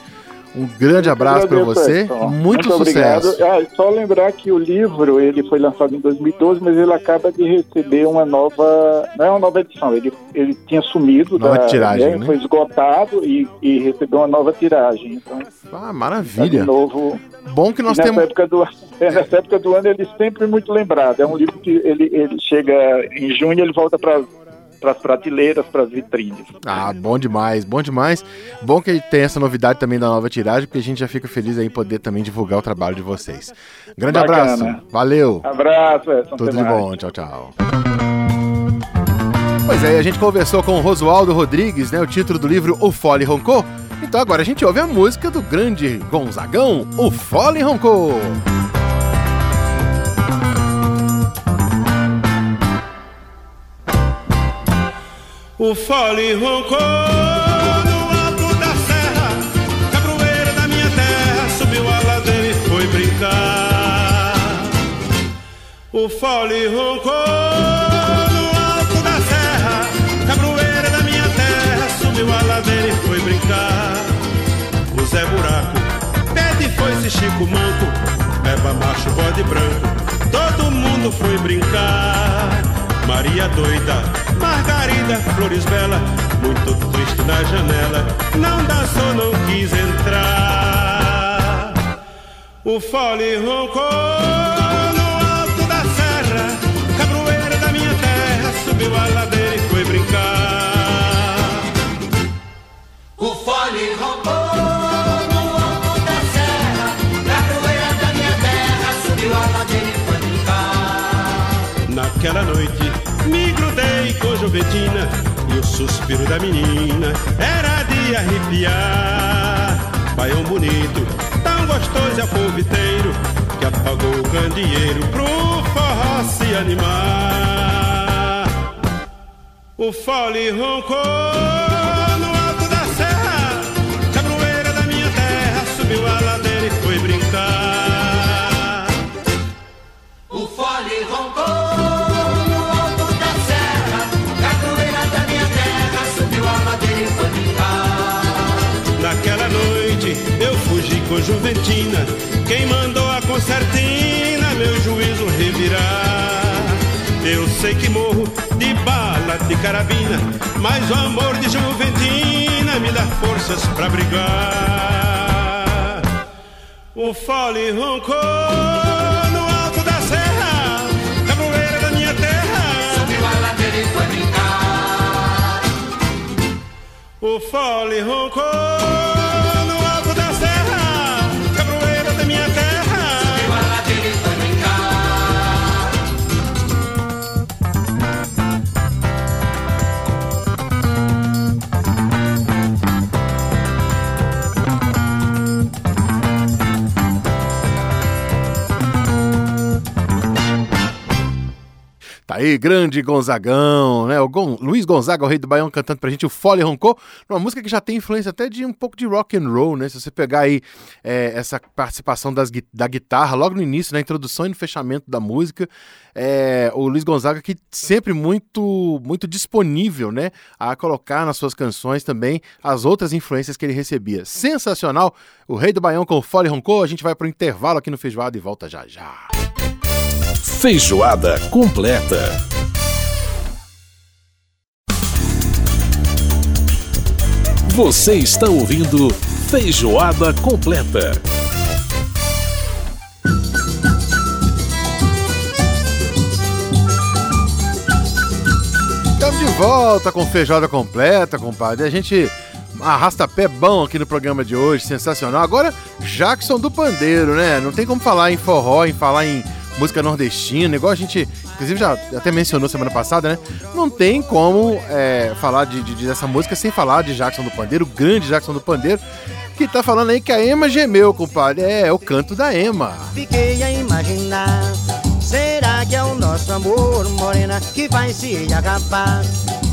Um grande abraço para você, muito, muito sucesso. Ah, só lembrar que o livro ele foi lançado em 2012, mas ele acaba de receber uma nova, não é uma nova edição, ele, ele tinha sumido, nova da, tiragem, né? foi esgotado e, e, recebeu uma nova tiragem. Então, ah, maravilha. de novo. Bom que nós nessa temos. Época do, é, nessa época do ano ele sempre muito lembrado. É um livro que ele, ele chega em junho ele volta para para as prateleiras, para as vitrines. Ah, bom demais, bom demais. Bom que tem essa novidade também da nova tiragem, porque a gente já fica feliz aí em poder também divulgar o trabalho de vocês. Grande Bacana. abraço, valeu. Abraço, Edson, Tudo de bom, tchau, tchau. Pois é, a gente conversou com o Rosualdo Rodrigues, né? O título do livro O Fole Roncou. Então agora a gente ouve a música do grande Gonzagão, O Fole Roncou. O fole roncou no alto da serra, cabroeira da minha terra, subiu a ladeira e foi brincar. O fole roncou no alto da serra, cabroeira da minha terra, subiu a ladeira e foi brincar. O Zé Buraco, pede foi-se Chico Manco, Eba macho, bode branco, todo mundo foi brincar. Maria doida, Margarida, flores bela, muito triste na janela, não dançou, não quis entrar. O fole roncou no alto da serra, cabroeira da minha terra, subiu a ladeira e foi brincar. O fole roncou. Naquela noite e o suspiro da menina era de arrepiar. Baião bonito, tão gostoso é o povo inteiro que apagou o candeeiro pro forró se animar. O fole roncou no alto da serra, cabroeira da minha terra subiu a ladeira e foi brincar. Com Juventina. Quem mandou a concertina, meu juízo revirar. Eu sei que morro de bala de carabina, mas o amor de Juventina me dá forças pra brigar. O fole roncou no alto da serra, cabroeira da minha terra. Subiu a ladeira e foi brincar. O fole roncou aí, grande Gonzagão, né? O Gon- Luiz Gonzaga, o rei do Baião, cantando pra gente o Fole Roncou, uma música que já tem influência até de um pouco de rock and roll, né? Se você pegar aí é, essa participação das da guitarra logo no início, na introdução e no fechamento da música, é, o Luiz Gonzaga que sempre muito muito disponível, né, a colocar nas suas canções também as outras influências que ele recebia. Sensacional, o rei do Baião com o Fole Roncou. A gente vai pro intervalo aqui no Feijoada e volta já já. Feijoada completa. Você está ouvindo Feijoada completa. Estamos de volta com feijoada completa, compadre. A gente arrasta pé bom aqui no programa de hoje, sensacional. Agora, Jackson do Pandeiro, né? Não tem como falar em forró, em falar em música nordestina, igual a gente, inclusive, já até mencionou semana passada, né? Não tem como é, falar de, de- dessa música sem falar de Jackson do Pandeiro, o grande Jackson do Pandeiro, que tá falando aí que a Ema gemeu, compadre. É, é o canto da Ema. Fiquei a imaginar. Será que é o nosso amor, morena, que vai se acabar?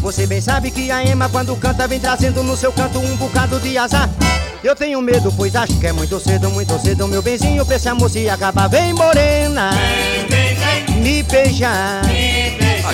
Você bem sabe que a Ema, quando canta, vem trazendo no seu canto um bocado de azar. Eu tenho medo, pois acho que é muito cedo, muito cedo, meu benzinho, pra esse amor se acabar. Vem, morena, me beijar.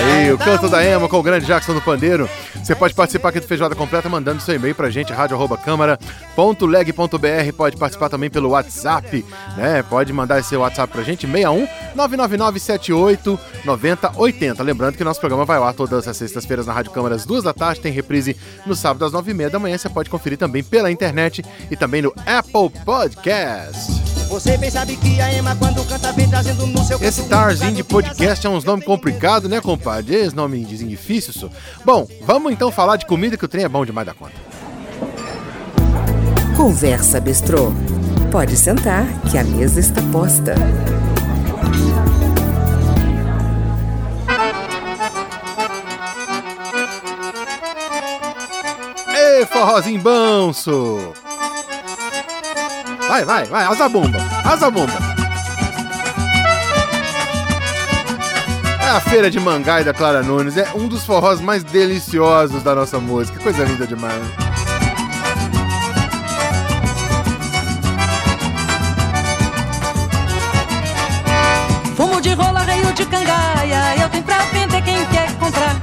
Aí, o canto da Ema com o grande Jackson do Pandeiro. Você pode participar aqui do Feijoada Completa mandando seu e-mail pra gente, rádio.câmara.leg.br. Pode participar também pelo WhatsApp, né? Pode mandar esse WhatsApp pra gente, 61 999 78 9080. Lembrando que nosso programa vai ao ar todas as sextas-feiras na Rádio Câmara às duas da tarde, tem reprise no sábado às nove e meia da manhã. Você pode conferir também pela internet e também no Apple Podcast. Você bem sabe que a Ema, quando canta, vem trazendo no seu Esse Tarzinho de podcast é uns nomes complicados, né, compadre? Esse nome difícil. isso. Bom, vamos então falar de comida que o trem é bom demais da conta. Conversa Bistrô. Pode sentar, que a mesa está posta. Ê, forrozinho banso! Vai, vai, vai, asa bomba, asa bomba. É a feira de Mangai da Clara Nunes, é um dos forrós mais deliciosos da nossa música. Coisa linda demais. Fumo de rola, reio de cangaia, eu tenho pra vender quem quer comprar.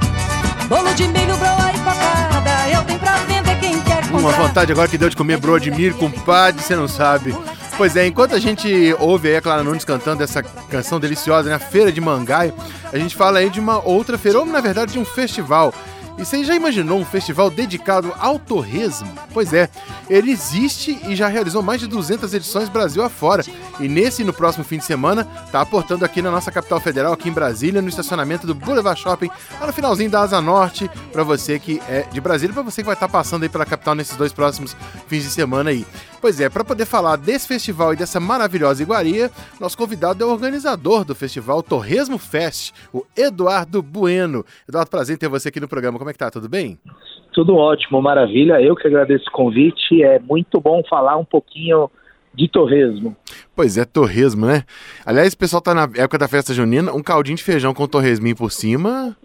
Bolo de milho, broa Uma vontade agora que deu de comer Brodmir, compadre, você não sabe. Pois é, enquanto a gente ouve aí a Clara Nunes cantando essa canção deliciosa, né? A Feira de Mangai, a gente fala aí de uma outra feira, ou na verdade de um festival. E você já imaginou um festival dedicado ao torresmo? Pois é, ele existe e já realizou mais de 200 edições Brasil afora. E nesse e no próximo fim de semana, tá aportando aqui na nossa capital federal, aqui em Brasília, no estacionamento do Boulevard Shopping, lá no finalzinho da Asa Norte, para você que é de Brasília, para você que vai estar passando aí pela capital nesses dois próximos fins de semana aí. Pois é, para poder falar desse festival e dessa maravilhosa iguaria, nosso convidado é o organizador do festival Torresmo Fest, o Eduardo Bueno. Eduardo, prazer ter você aqui no programa. Como é que tá? Tudo bem? Tudo ótimo, maravilha. Eu que agradeço o convite. É muito bom falar um pouquinho de torresmo. Pois é, torresmo, né? Aliás, o pessoal tá na época da festa junina, um caldinho de feijão com torresminho por cima.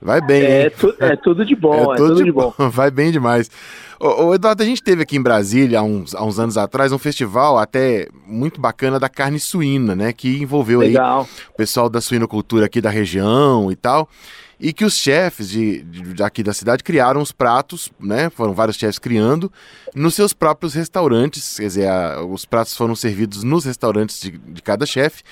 Vai bem, É, tu- é tudo de bom, é tudo de bom. Vai bem demais. Ô, ô, Eduardo, a gente teve aqui em Brasília, há uns, há uns anos atrás, um festival até muito bacana da carne suína, né? Que envolveu Legal. aí o pessoal da suinocultura aqui da região e tal. E que os chefes de, de- daqui da cidade criaram os pratos, né? Foram vários chefes criando nos seus próprios restaurantes. Quer dizer, a- os pratos foram servidos nos restaurantes de, de cada chefe,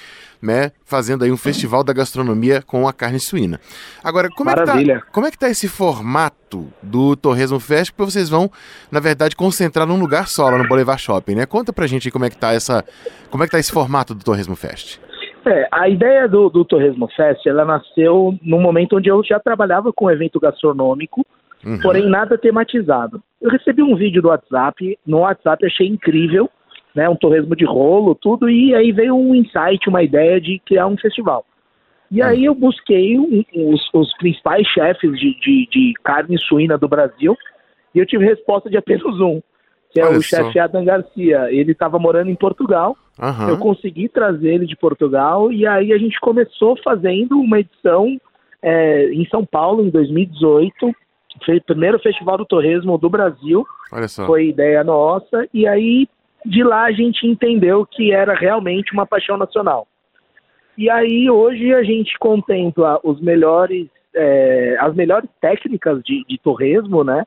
né? Fazendo aí um festival da gastronomia com a carne suína. Agora, como é, que tá, como é que tá esse formato do Torresmo Fest? Porque vocês vão, na verdade, concentrar num lugar só lá no Boulevard Shopping, né? Conta pra gente aí como é que tá essa. Como é que tá esse formato do Torresmo Fest? É, a ideia do, do Torresmo Fest, ela nasceu num momento onde eu já trabalhava com evento gastronômico, Uhum. porém nada tematizado. Eu recebi um vídeo do WhatsApp, no WhatsApp achei incrível, né, um torresmo de rolo, tudo, e aí veio um insight, uma ideia de criar um festival. E aí eu busquei um- os, os principais chefes de, de, de carne suína do Brasil, e eu tive resposta de apenas um, que é Olha o chefe Adam Garcia. Ele estava morando em Portugal, Aham. eu consegui trazer ele de Portugal e aí a gente começou fazendo uma edição é, em São Paulo em 2018. Foi o primeiro festival do torresmo do Brasil, foi ideia nossa, e aí de lá a gente entendeu que era realmente uma paixão nacional. E aí hoje a gente contempla os melhores, é, as melhores técnicas de, de torresmo, né?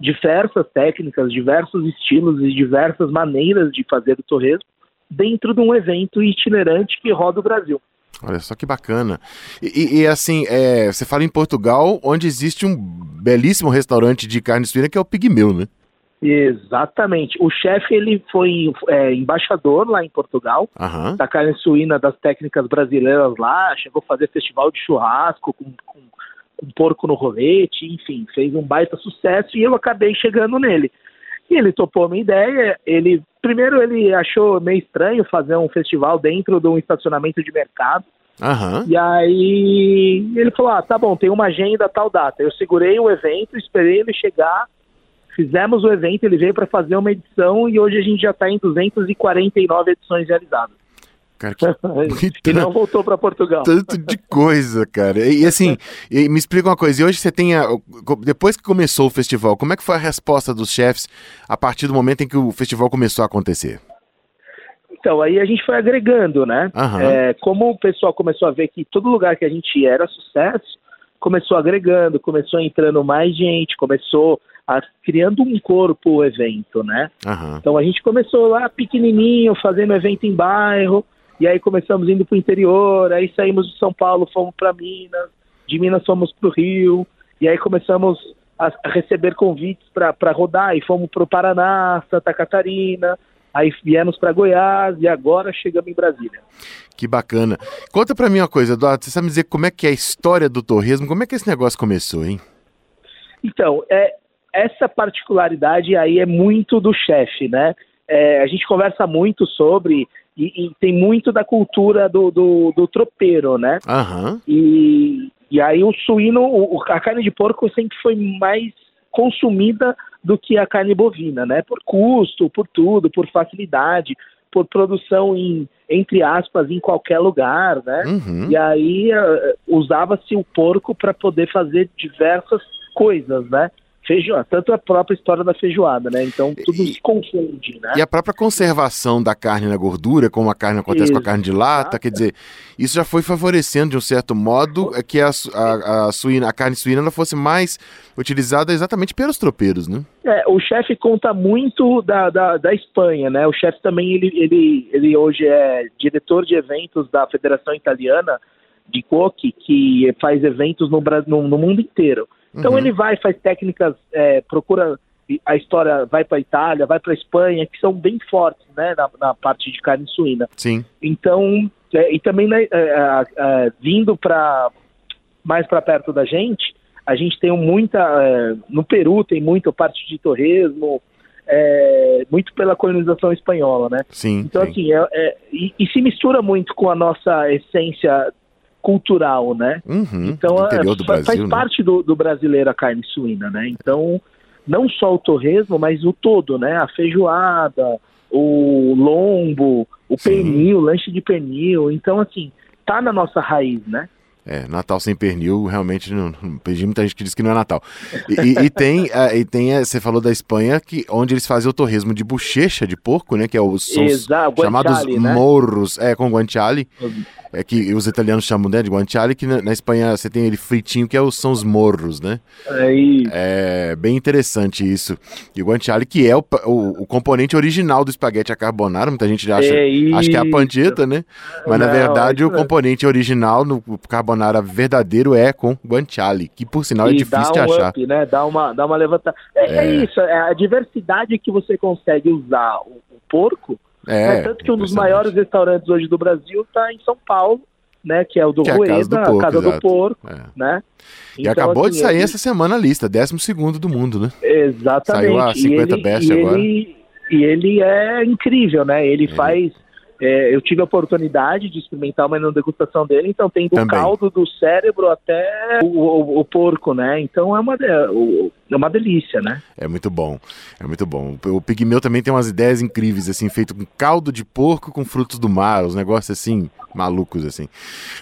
Diversas técnicas, diversos estilos e diversas maneiras de fazer o torresmo dentro de um evento itinerante que roda o Brasil. Olha só que bacana. E, e- assim, é, você fala em Portugal, onde existe um belíssimo restaurante de carne suína que é o Pigmeu, né? Exatamente. O chefe ele foi é, embaixador lá em Portugal Aham. da carne suína das técnicas brasileiras lá, chegou a fazer festival de churrasco com, com, com porco no rolete, enfim, fez um baita sucesso e eu acabei chegando nele. E ele topou a minha ideia, ele primeiro ele achou meio estranho fazer um festival dentro de um estacionamento de mercado. Aham. E aí ele falou: ah, tá bom, tem uma agenda tal data. Eu segurei o evento, esperei ele chegar, fizemos o evento, ele veio para fazer uma edição e hoje a gente já está em 249 edições realizadas. Cara, que e não voltou para Portugal. tanto de coisa, cara. E, assim, e me explica uma coisa. E hoje você tem a, depois que começou o festival, como é que foi a resposta dos chefes a partir do momento em que o festival começou a acontecer? Então, aí a gente foi agregando, né? Aham. É, como o pessoal começou a ver que todo lugar que a gente ia era sucesso, começou agregando, começou entrando mais gente, começou a, criando um corpo o evento, né? Aham. Então a gente começou lá pequenininho, fazendo evento em bairro, e aí começamos indo para o interior, aí saímos de São Paulo, fomos para Minas, de Minas fomos para o Rio, e aí começamos a, receber convites para rodar, e fomos para o Paraná, Santa Catarina, aí viemos para Goiás, e agora chegamos em Brasília. Que bacana. Conta pra mim uma coisa, Eduardo. Você sabe me dizer como é que é a história do torresmo? Como é que esse negócio começou, hein? Então, é, essa particularidade aí é muito do chefe, né? É, a gente conversa muito sobre, e, e tem muito da cultura do, do, do tropeiro, né? Aham. E, e aí o suíno, o- a carne de porco sempre foi mais consumida do que a carne bovina, né? Por custo, por tudo, por facilidade, por produção em entre aspas em qualquer lugar, né? Uhum. E aí eh, usava-se o porco para poder fazer diversas coisas, né? Feijoada, tanto a própria história da feijoada, né? Então tudo se confunde, né? E a própria conservação da carne na gordura, como a carne acontece com a carne de lata, quer dizer, isso já foi favorecendo de um certo modo é que a, a, a suína, a carne suína ela fosse mais utilizada exatamente pelos tropeiros, né? É, o chefe conta muito da, da, da Espanha, né? O chefe também, ele, ele, ele hoje é diretor de eventos da Federação Italiana de Coque, que faz eventos no, no, no mundo inteiro. Então Uhum. ele vai, faz técnicas, é, procura a história, vai para Itália, vai para Espanha, que são bem fortes, né? Na, na parte de carne suína. Sim. Então, é, e também né, é, vindo para mais para perto da gente, a gente tem muita é, no Peru tem muito parte de torresmo, é, muito pela colonização espanhola, né? Sim. Então sim. assim, é, é, e, e se mistura muito com a nossa essência cultural, né? Uhum, Então do é, interior do fa- Brasil, faz né? parte do, do brasileiro a carne suína, né? Então não só o torresmo, mas o todo, né? A feijoada, o lombo, o pernil, o lanche de pernil. Então assim, tá na nossa raiz, né? É, Natal sem pernil, realmente não. não- Perdi muita gente que diz que não é Natal. E, e- tem, ah, e tem, ah, você falou da Espanha, que, onde eles fazem o torresmo de bochecha de porco, né? Que é os, os Exato, chamados né? morros, é, com guanciale. É que os italianos chamam né, de guanciale, que na, na Espanha você tem ele fritinho, que é os, são os morros, né? É isso. É bem interessante isso. E o guanciale, que é o, o, o componente original do espaguete a carbonara, muita gente acha, É acha que é a panceta, né? Mas na Não, verdade é o componente original no carbonara verdadeiro é com guanciale, que por sinal é E difícil de um achar. up, né? Dá uma, dá uma levantada. É, é É. isso, é a diversidade que você consegue usar o, o porco. É, né? Tanto que um dos maiores restaurantes hoje do Brasil está em São Paulo, né? Que é o do Que é a Casa Rueda, do Porco, Casa do. Porco, É. né? E Então, acabou de assim, sair ele- essa semana a lista, 12 segundo do mundo, né? Exatamente. Saiu a 50 e ele, best e agora. Ele, e ele é incrível, né? Ele faz. É, eu tive a oportunidade de experimentar uma degustação dele, então tem do Também. caldo do cérebro até o, o- o porco, né? Então é uma, é uma delícia, né? É muito bom, é muito bom. O Pigmeu também tem umas ideias incríveis, assim, feito com caldo de porco com frutos do mar, os negócios assim, malucos, assim.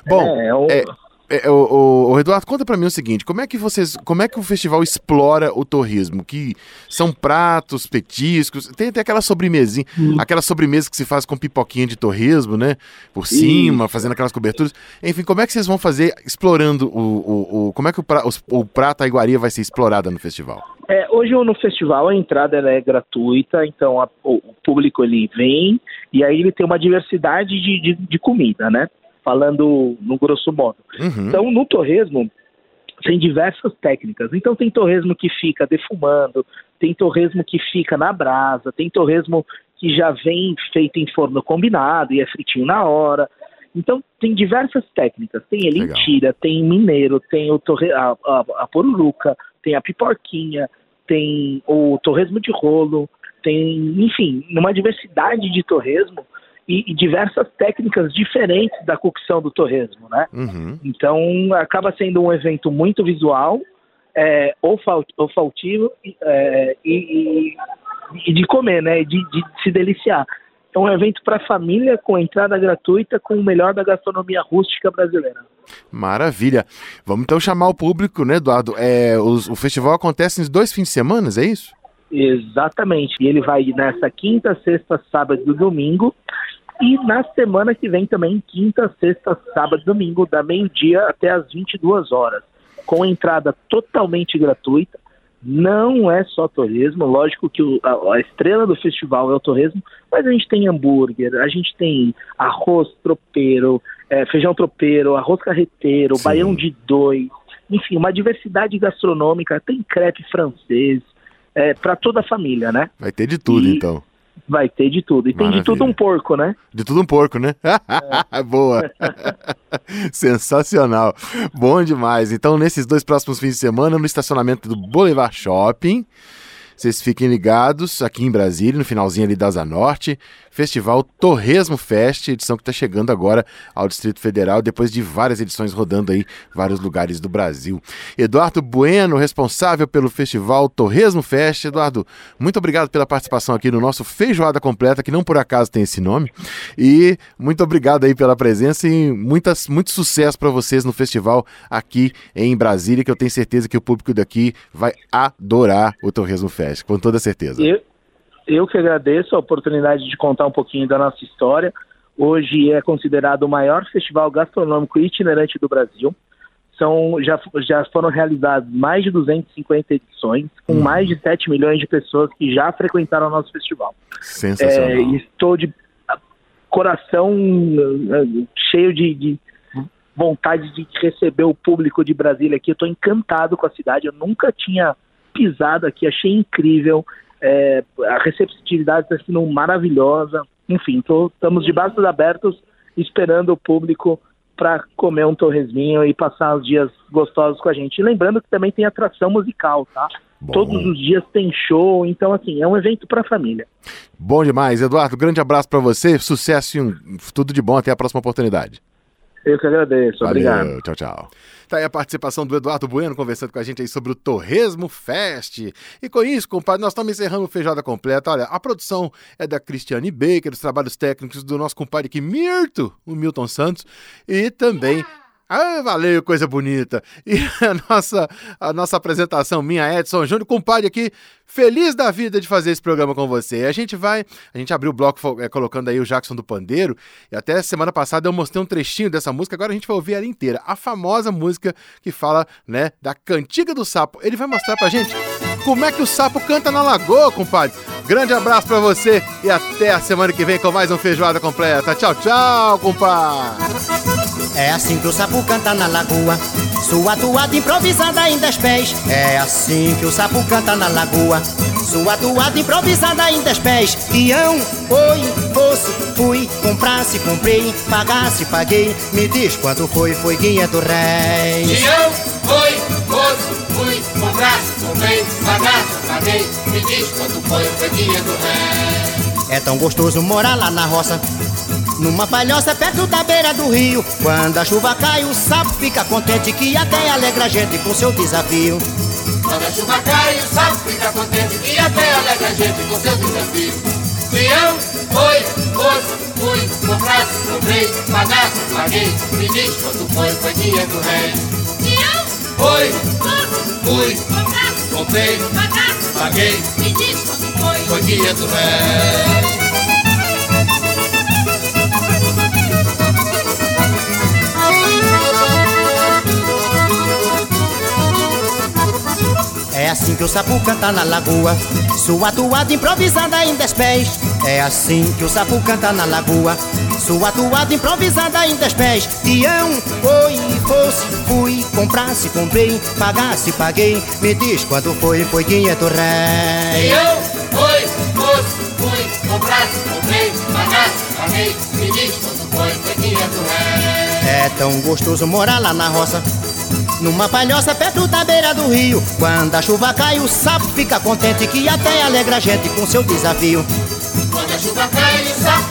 Bom, É, é um- é, é, o, o- o Eduardo, conta pra mim o seguinte, como é que vocês, como é que o festival explora o torresmo? Que são pratos, petiscos, tem até aquela sobremesinha, aquela sobremesa que se faz com pipoquinha de torresmo, né? Por cima, fazendo aquelas coberturas. Enfim, como é que vocês vão fazer explorando o, o, o- como é que o, pra, o prato, a iguaria vai ser explorada no festival? É, hoje no festival a entrada é gratuita, então a- o, o público ele vem e aí ele tem uma diversidade de, de, de comida, né? Falando no grosso modo. Uhum. Então no torresmo tem diversas técnicas. Então tem torresmo que fica defumando, tem torresmo que fica na brasa, tem torresmo que já vem feito em forno combinado e é fritinho na hora. Então tem diversas técnicas. Tem elitira, tem mineiro, tem o torre, a, a, a poruruca, tem a piporquinha, tem o torresmo de rolo, tem, enfim, uma diversidade de torresmo e, e diversas técnicas diferentes da cocção do torresmo, né? Uhum. Então acaba sendo um evento muito visual, é, olfa- olfativo é, e, e- e de comer, né? De, de se deliciar. É um evento para família com entrada gratuita com o melhor da gastronomia rústica brasileira. Maravilha. Vamos então chamar o público, né, Eduardo? É, os- o festival acontece em dois fins de semana, é isso? Exatamente. E ele vai nessa quinta, sexta, sábado e domingo. E na semana que vem também, quinta, sexta, sábado e domingo, da meio-dia até as 22 horas. Com entrada totalmente gratuita. Não é só torresmo, lógico que o- a, a estrela do festival é o torresmo, mas a gente tem hambúrguer, a gente tem arroz tropeiro, eh, feijão tropeiro, arroz carreteiro, baião de dois, enfim, uma diversidade gastronômica, tem crepe francês, para toda a família, né? Vai ter de tudo, E- então. Vai ter de tudo. E tem de Maravilha. tudo um porco, né? De tudo um porco, né? Boa. Sensacional. Bom demais. Então, nesses dois próximos fins de semana, no estacionamento do Boulevard Shopping, vocês fiquem ligados aqui em Brasília, no finalzinho ali da Asa Norte, Festival Torresmo Fest, edição que está chegando agora ao Distrito Federal, depois de várias edições rodando aí vários lugares do Brasil. Eduardo Bueno, responsável pelo Festival Torresmo Fest. Eduardo, muito obrigado pela participação aqui no nosso Feijoada Completa, que não por acaso tem esse nome. E muito obrigado aí pela presença e muitas, muito sucesso para vocês no festival aqui em Brasília, que eu tenho certeza que o público daqui vai adorar o Torresmo Fest, com toda certeza. Eu, eu que agradeço a oportunidade de contar um pouquinho da nossa história. Hoje é considerado o maior festival gastronômico itinerante do Brasil. São, já, já foram realizadas mais de 250 edições, com mais de 7 milhões de pessoas que já frequentaram o nosso festival. Sensacional. É, estou de coração eh, cheio de, de vontade de receber o público de Brasília aqui. Eu estou encantado com a cidade. Eu nunca tinha pisado aqui, achei incrível. É, a receptividade está sendo maravilhosa. Enfim, tô, estamos de braços abertos esperando o público para comer um torresminho e passar os dias gostosos com a gente. E lembrando que também tem atração musical, tá? Todos os dias tem show, então assim, é um evento para a família. Bom demais, Eduardo. Grande abraço para você, sucesso e um- tudo de bom. Até a próxima oportunidade. Eu que agradeço, Valeu, obrigado. tchau, tchau. Tá aí a participação do Eduardo Bueno conversando com a gente aí sobre o Torresmo Fest. E com isso, compadre, nós estamos encerrando o Feijoada Completa. Olha, a produção é da Cristiane Baker, os trabalhos técnicos do nosso compadre aqui, Mirto, o Milton Santos, e também... Ah, valeu, coisa bonita. E a nossa, a nossa apresentação, minha Edson Júnior, compadre aqui, feliz da vida de fazer esse programa com você. A gente vai, a gente abriu o bloco eh, colocando aí o Jackson do Pandeiro, e até semana passada eu mostrei um trechinho dessa música, agora a gente vai ouvir ela inteira. A famosa música que fala, né, da cantiga do sapo. Ele vai mostrar pra gente como é que o sapo canta na lagoa, compadre. Grande abraço pra você e até a semana que vem com mais um Feijoada Completa. Tchau, tchau, compadre. É assim que o sapo canta na lagoa. Sua toada improvisada em dez pés. É assim que o sapo canta na lagoa. Sua toada improvisada em dez pés. Ião, oi, fosse, fui, comprasse, comprei, pagasse, paguei. Me diz quanto foi, foi 500 réis. Tião, foi, moço, fui, comprasse, comprei, pagasse, paguei, me diz quanto foi, foi dia do ré. É tão gostoso morar lá na roça. Numa palhoça perto da beira do rio. Quando a chuva cai, o sapo fica contente que até alegra a gente com seu desafio. Quando a chuva cai, o sapo fica contente e até alegra a gente com seu desafio. Tião, foi, moço, fui, comprasse, comprei, pagasse, paguei, quanto foi, foi dia do. Tião, foi, fui, comprasse, comprei, pagasse, paguei, me diz quanto foi, foi dia do ré. É assim que o sapo canta na lagoa. Sua toada improvisada em dez pés. É assim que o sapo canta na lagoa. Sua toada improvisada em dez pés. Tião, oi, fosse, fui, comprasse, comprei, pagasse, paguei. Me diz quanto foi, foi 500 réis. Eu fui, moço, fui, comprasse, comprei, pagasse, paguei, me diz quanto foi, foi dia do ré. É tão gostoso morar lá na roça. Numa palhoça perto da beira do rio Quando a chuva cai o sapo fica contente Que até alegra a gente com seu desafio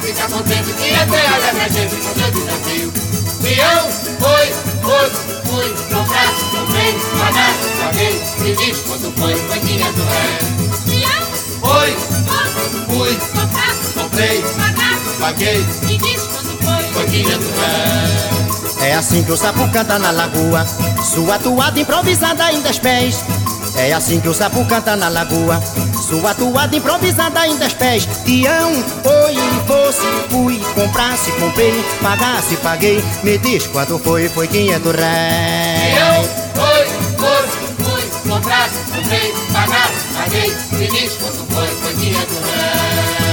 fica contente Que até alegra a gente com seu desafio. Peão, foi, foi, fui, comprasse, comprei, pagasse, paguei Me diz quando foi, foi do rei Peão, foi, foi, fui, comprasse, comprei, pagasse, paguei Me diz quando foi, foi dinheiro do rei É assim que o sapo canta na lagoa Sua toada improvisada em dez pés É assim que o sapo canta na lagoa. Sua toada improvisada em dez pés. Tião, foi, fosse, fui Comprasse, comprei, pagasse, paguei. Me diz quanto foi, foi quinhentos réis Tião, foi, fosse, fui Comprasse, comprei, pagasse, paguei. Me diz quanto foi, foi quinhentos réis